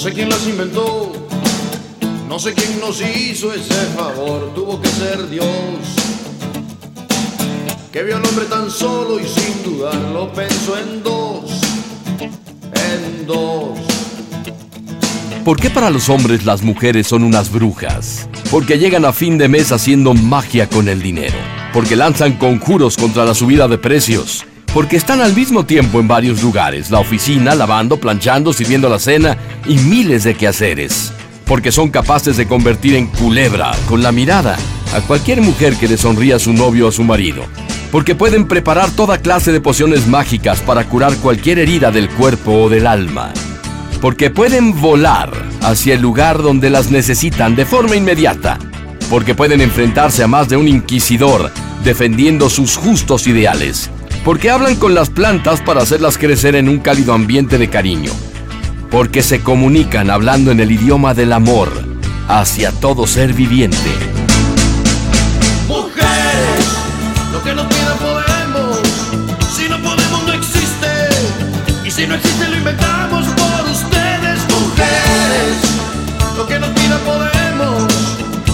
sé quién las inventó, no sé quién nos hizo ese favor, tuvo que ser Dios. Que vio al hombre tan solo y sin dudarlo pensó en dos, en dos. ¿Por qué para los hombres las mujeres son unas brujas? Porque llegan a fin de mes haciendo magia con el dinero. Porque lanzan conjuros contra la subida de precios. Porque están al mismo tiempo en varios lugares, la oficina, lavando, planchando, sirviendo la cena y miles de quehaceres. Porque son capaces de convertir en culebra, con la mirada, a cualquier mujer que le sonría a su novio o a su marido. Porque pueden preparar toda clase de pociones mágicas para curar cualquier herida del cuerpo o del alma porque pueden volar hacia el lugar donde las necesitan de forma inmediata, porque pueden enfrentarse a más de un inquisidor defendiendo sus justos ideales, porque hablan con las plantas para hacerlas crecer en un cálido ambiente de cariño, porque se comunican hablando en el idioma del amor hacia todo ser viviente. Mujeres, lo que nos pida podemos, si no podemos no existe, y si no existe lo inventamos por ustedes, mujeres, lo que nos pida podemos,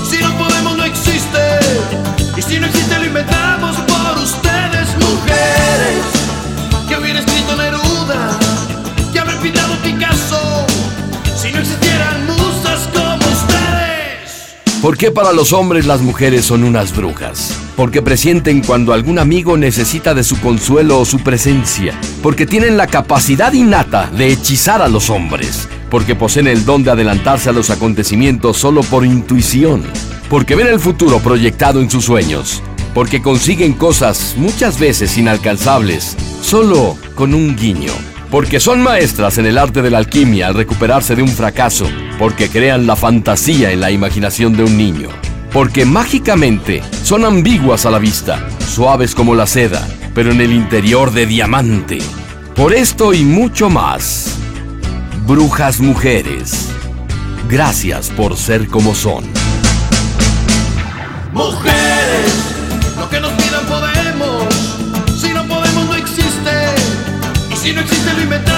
si no podemos no existe, y si no existe lo inventamos si no existieran como ustedes. ¿Por qué para los hombres las mujeres son unas brujas? Porque presienten cuando algún amigo necesita de su consuelo o su presencia. Porque tienen la capacidad innata de hechizar a los hombres. Porque poseen el don de adelantarse a los acontecimientos solo por intuición. Porque ven el futuro proyectado en sus sueños. Porque consiguen cosas muchas veces inalcanzables solo con un guiño. Porque son maestras en el arte de la alquimia al recuperarse de un fracaso. Porque crean la fantasía en la imaginación de un niño. Porque mágicamente son ambiguas a la vista, suaves como la seda, pero en el interior de diamante. Por esto y mucho más. Brujas mujeres. Gracias por ser como son. Mujeres, Existe, lo inventamos